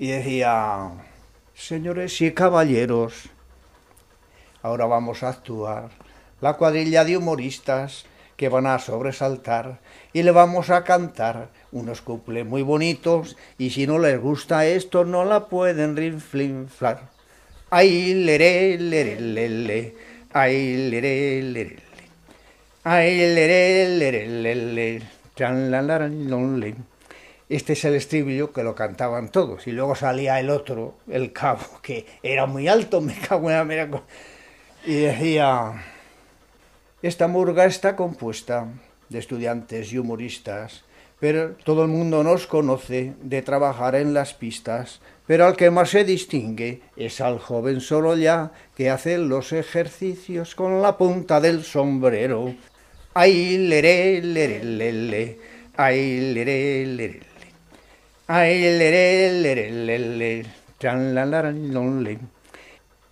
y decía, señores y caballeros, ahora vamos a actuar la cuadrilla de humoristas que van a sobresaltar y le vamos a cantar unos cuples muy bonitos y si no les gusta esto no la pueden rinflinflar. Ay, leré, leré, lele, ay, leré, leré, ay, leré, leré, lele, chan, la, la, le. Este es el estribillo que lo cantaban todos. Y luego salía el otro, el cabo, que era muy alto, me cago en la y decía, esta murga está compuesta de estudiantes y humoristas pero todo el mundo nos conoce de trabajar en las pistas, pero al que más se distingue es al joven solo ya que hace los ejercicios con la punta del sombrero. Ay, leré, leré, lele, ay, leré, leré, ay, leré, leré, lele, le.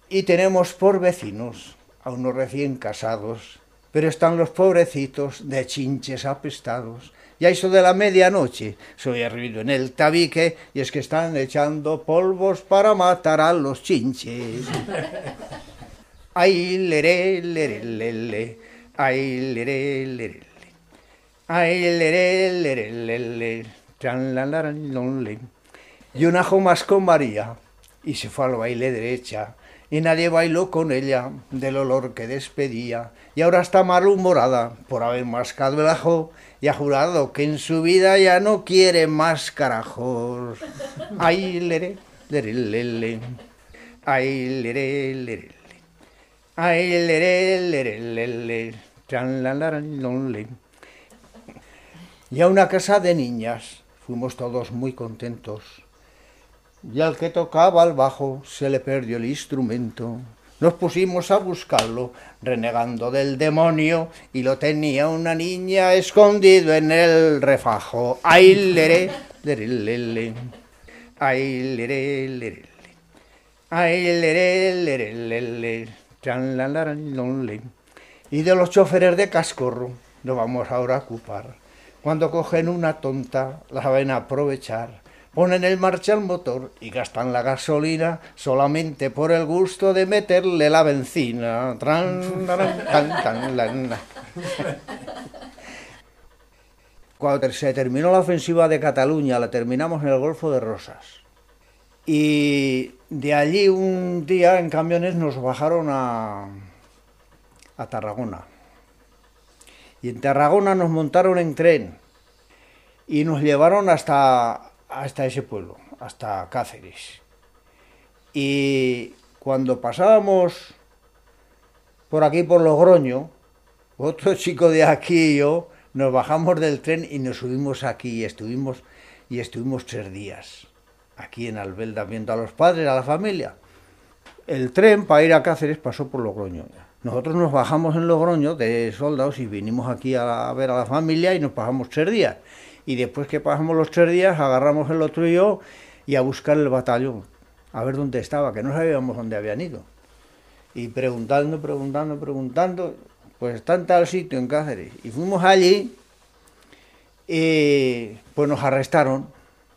Y tenemos por vecinos a unos recién casados, pero están los pobrecitos de chinches apestados y a eso de la medianoche soy ruido en el tabique y es que están echando polvos para matar a los chinches. Ay, leré, leré, lele, ay, leré, leré, ay, leré, leré, lele, le. Y un ajo más con María. Y se fue al baile derecha. Y nadie bailó con ella del olor que despedía. Y ahora está malhumorada por haber mascado el ajo y ha jurado que en su vida ya no quiere más carajos. Ay, lere, lere, lere, ay, lere, lere, ay, lere, lere, lere, chan, la, la, le. Y a una casa de niñas fuimos todos muy contentos. Y al que tocaba el bajo se le perdió el instrumento. Nos pusimos a buscarlo, renegando del demonio, y lo tenía una niña escondido en el refajo. ¡Ay, leré, leré, lere! ¡Ay, leré, leré, ¡Ay, leré, leré, lere! Y de los choferes de cascorro nos vamos ahora a ocupar. Cuando cogen una tonta, la saben aprovechar ponen en marcha el motor y gastan la gasolina solamente por el gusto de meterle la benzina. Cuando se terminó la ofensiva de Cataluña, la terminamos en el Golfo de Rosas. Y de allí un día en camiones nos bajaron a, a Tarragona. Y en Tarragona nos montaron en tren y nos llevaron hasta hasta ese pueblo, hasta Cáceres. Y cuando pasábamos por aquí, por Logroño, otro chico de aquí y yo, nos bajamos del tren y nos subimos aquí y estuvimos, y estuvimos tres días aquí en Albelda viendo a los padres, a la familia. El tren para ir a Cáceres pasó por Logroño. Nosotros nos bajamos en Logroño de soldados y vinimos aquí a ver a la familia y nos pasamos tres días y después que pasamos los tres días agarramos el otro y yo y a buscar el batallón, a ver dónde estaba, que no sabíamos dónde habían ido. Y preguntando, preguntando, preguntando, pues está en tal sitio, en Cáceres. Y fuimos allí y pues nos arrestaron.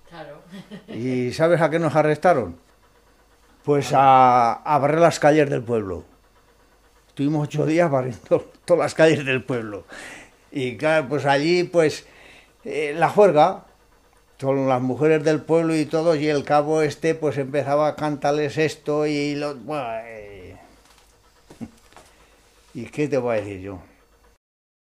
Claro. ¿Y sabes a qué nos arrestaron? Pues a, a barrer las calles del pueblo. Estuvimos ocho días barriendo todas las calles del pueblo. Y claro, pues allí pues eh, la juerga, con las mujeres del pueblo y todo, y el cabo este pues empezaba a cantarles esto y lo... Bueno, eh, ¿Y qué te voy a decir yo?